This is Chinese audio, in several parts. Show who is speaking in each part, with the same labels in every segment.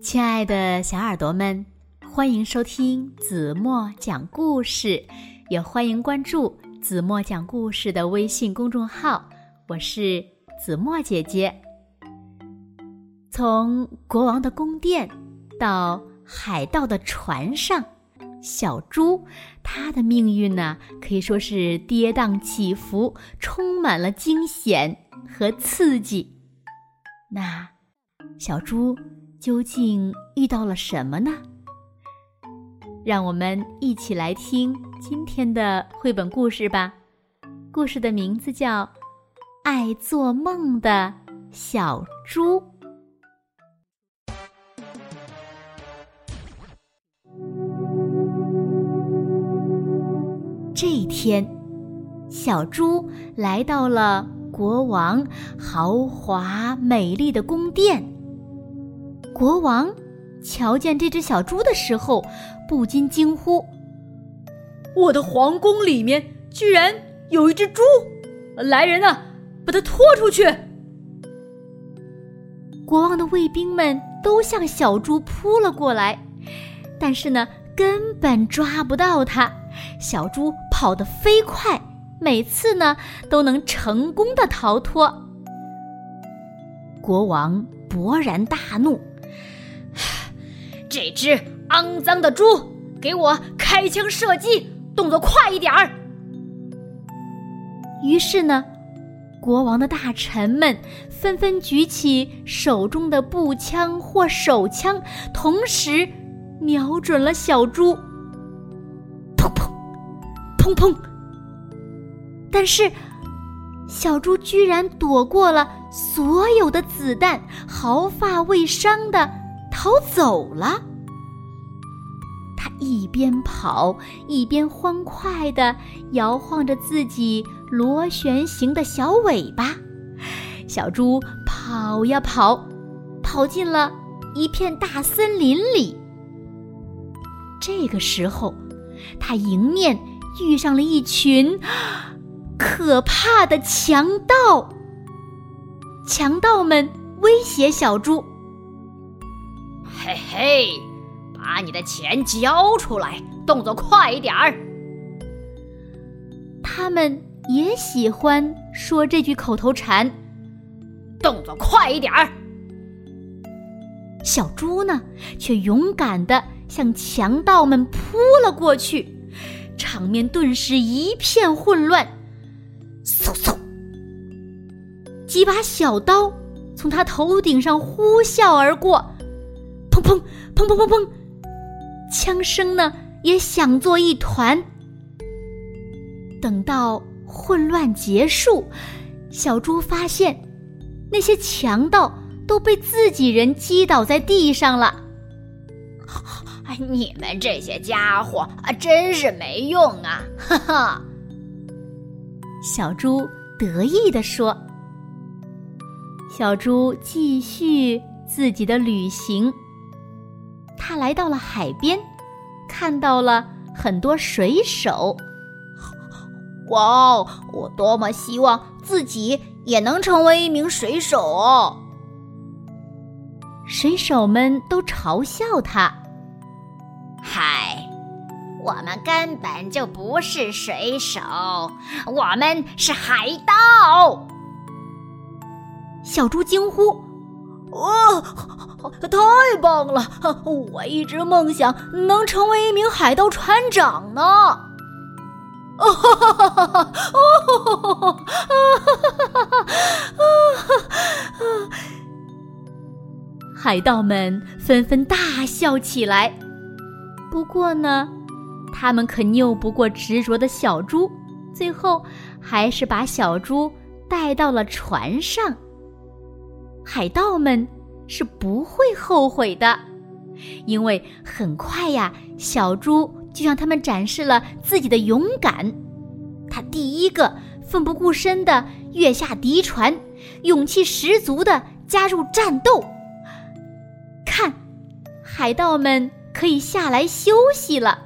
Speaker 1: 亲爱的小耳朵们，欢迎收听子墨讲故事，也欢迎关注子墨讲故事的微信公众号。我是子墨姐姐。从国王的宫殿到海盗的船上，小猪它的命运呢，可以说是跌宕起伏，充满了惊险和刺激。那小猪究竟遇到了什么呢？让我们一起来听今天的绘本故事吧。故事的名字叫《爱做梦的小猪》。这一天，小猪来到了国王豪华美丽的宫殿。国王瞧见这只小猪的时候，不禁惊呼：“
Speaker 2: 我的皇宫里面居然有一只猪！来人啊，把它拖出去！”
Speaker 1: 国王的卫兵们都向小猪扑了过来，但是呢，根本抓不到它。小猪。跑得飞快，每次呢都能成功的逃脱。国王勃然大怒：“
Speaker 2: 这只肮脏的猪，给我开枪射击，动作快一点儿！”
Speaker 1: 于是呢，国王的大臣们纷纷举起手中的步枪或手枪，同时瞄准了小猪。砰砰！砰砰但是，小猪居然躲过了所有的子弹，毫发未伤的逃走了。它一边跑一边欢快的摇晃着自己螺旋形的小尾巴。小猪跑呀跑，跑进了一片大森林里。这个时候，它迎面。遇上了一群可怕的强盗，强盗们威胁小猪：“
Speaker 2: 嘿嘿，把你的钱交出来，动作快一点儿。”
Speaker 1: 他们也喜欢说这句口头禅：“
Speaker 2: 动作快一点儿。”
Speaker 1: 小猪呢，却勇敢的向强盗们扑了过去。场面顿时一片混乱，嗖嗖，几把小刀从他头顶上呼啸而过，砰砰砰砰砰砰，枪声呢也响作一团。等到混乱结束，小猪发现那些强盗都被自己人击倒在地上了。
Speaker 2: 哎你们这些家伙啊，真是没用啊！哈哈，
Speaker 1: 小猪得意地说。小猪继续自己的旅行。他来到了海边，看到了很多水手。
Speaker 3: 哇哦，我多么希望自己也能成为一名水手哦！
Speaker 1: 水手们都嘲笑他。
Speaker 3: 我们根本就不是水手，我们是海盗！
Speaker 1: 小猪惊呼：“
Speaker 2: 哦，太棒了！我一直梦想能成为一名海盗船长呢！”哦哈哈哈哈哈哈！哈哈哈
Speaker 1: 哈海盗们纷纷大笑起来。不过呢，他们可拗不过执着的小猪，最后还是把小猪带到了船上。海盗们是不会后悔的，因为很快呀，小猪就向他们展示了自己的勇敢。他第一个奋不顾身的跃下敌船，勇气十足的加入战斗。看，海盗们。可以下来休息了。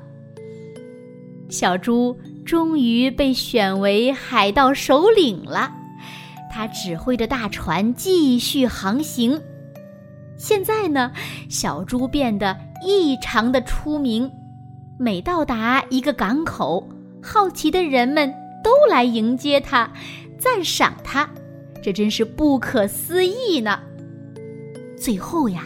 Speaker 1: 小猪终于被选为海盗首领了，他指挥着大船继续航行。现在呢，小猪变得异常的出名。每到达一个港口，好奇的人们都来迎接他，赞赏他。这真是不可思议呢！最后呀，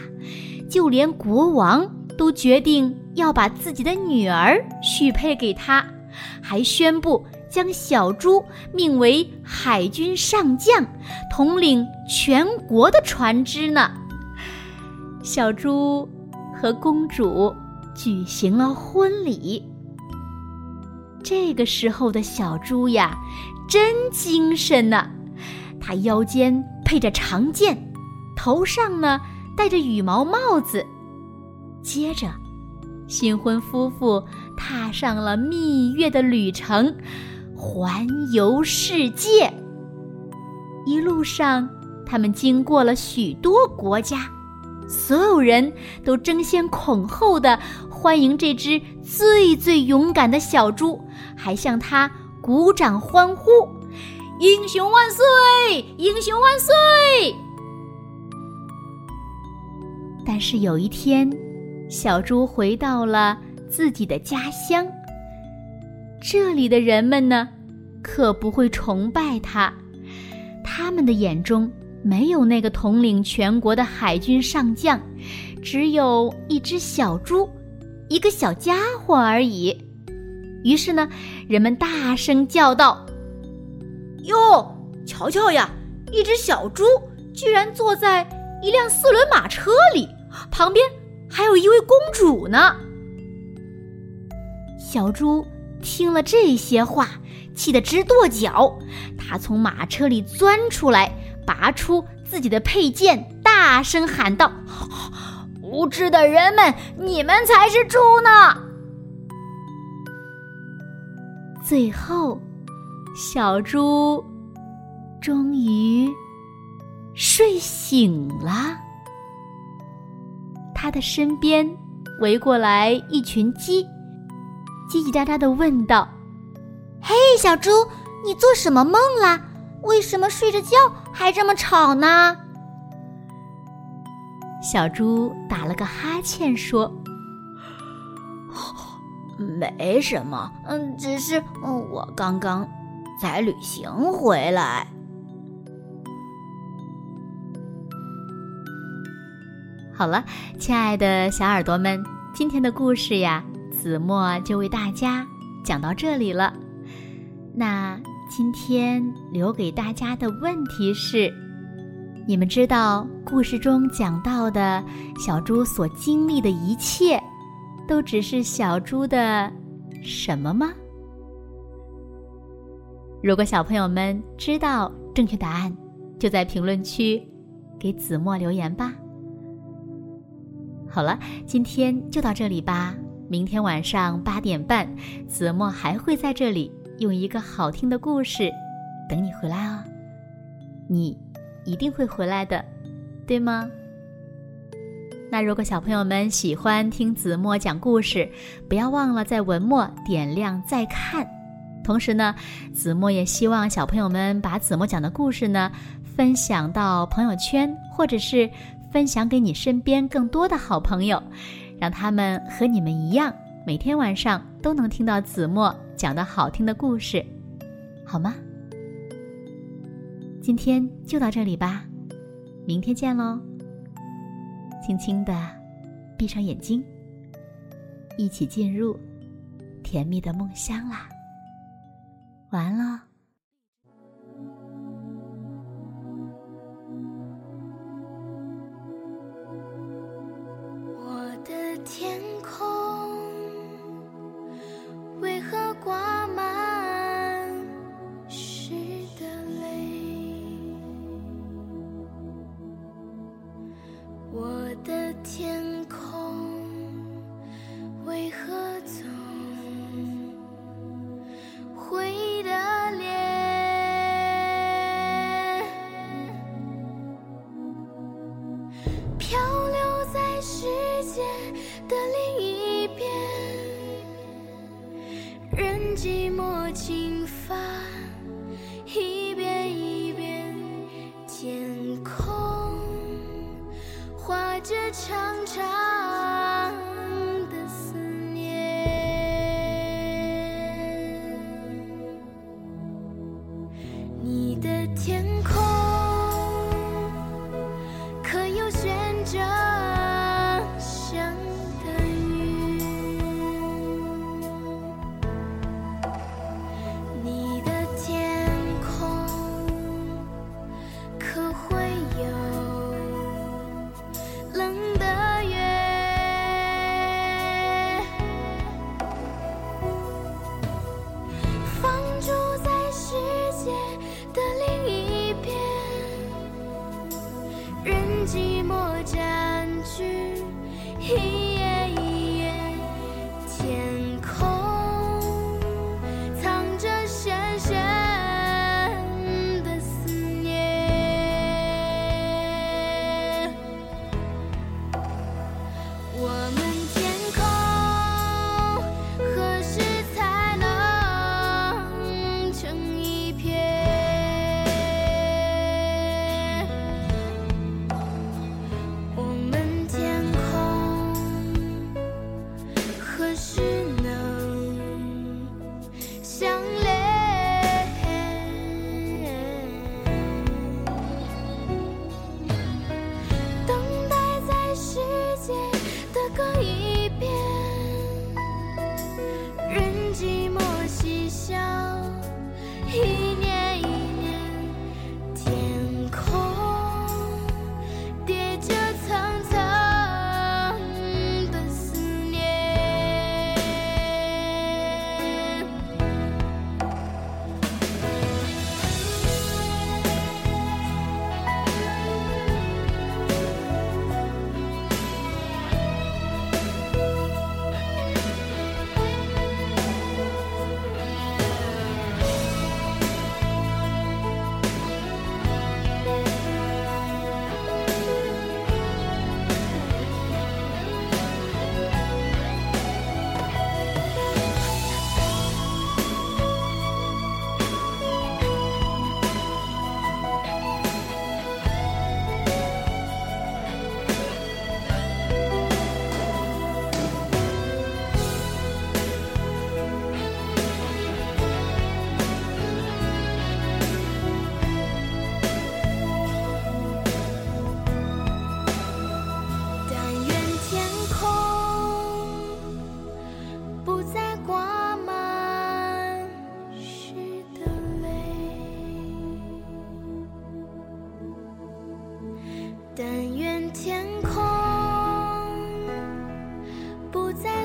Speaker 1: 就连国王都决定要把自己的女儿许配给他，还宣布将小猪命为海军上将，统领全国的船只呢。小猪和公主举行了婚礼。这个时候的小猪呀，真精神呢。他腰间配着长剑，头上呢戴着羽毛帽子。接着，新婚夫妇踏上了蜜月的旅程，环游世界。一路上，他们经过了许多国家，所有人都争先恐后的欢迎这只最最勇敢的小猪，还向它鼓掌欢呼。
Speaker 2: 英雄万岁！英雄万岁！
Speaker 1: 但是有一天，小猪回到了自己的家乡。这里的人们呢，可不会崇拜他。他们的眼中没有那个统领全国的海军上将，只有一只小猪，一个小家伙而已。于是呢，人们大声叫道。
Speaker 2: 哟，瞧瞧呀！一只小猪居然坐在一辆四轮马车里，旁边还有一位公主呢。
Speaker 1: 小猪听了这些话，气得直跺脚。他从马车里钻出来，拔出自己的佩剑，大声喊道：“
Speaker 2: 无知的人们，你们才是猪呢！”
Speaker 1: 最后。小猪终于睡醒了，他的身边围过来一群鸡，叽叽喳喳的问道：“
Speaker 4: 嘿，小猪，你做什么梦啦？为什么睡着觉还这么吵呢？”
Speaker 1: 小猪打了个哈欠说：“
Speaker 2: 没什么，嗯，只是我刚刚……”才旅行回来。
Speaker 1: 好了，亲爱的小耳朵们，今天的故事呀，子墨就为大家讲到这里了。那今天留给大家的问题是：你们知道故事中讲到的小猪所经历的一切，都只是小猪的什么吗？如果小朋友们知道正确答案，就在评论区给子墨留言吧。好了，今天就到这里吧。明天晚上八点半，子墨还会在这里用一个好听的故事等你回来哦。你一定会回来的，对吗？那如果小朋友们喜欢听子墨讲故事，不要忘了在文末点亮再看。同时呢，子墨也希望小朋友们把子墨讲的故事呢分享到朋友圈，或者是分享给你身边更多的好朋友，让他们和你们一样，每天晚上都能听到子墨讲的好听的故事，好吗？今天就到这里吧，明天见喽！轻轻的闭上眼睛，一起进入甜蜜的梦乡啦！晚
Speaker 5: 安喽天空。寂寞侵犯一遍一遍天空划着长长相。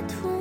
Speaker 5: 脱。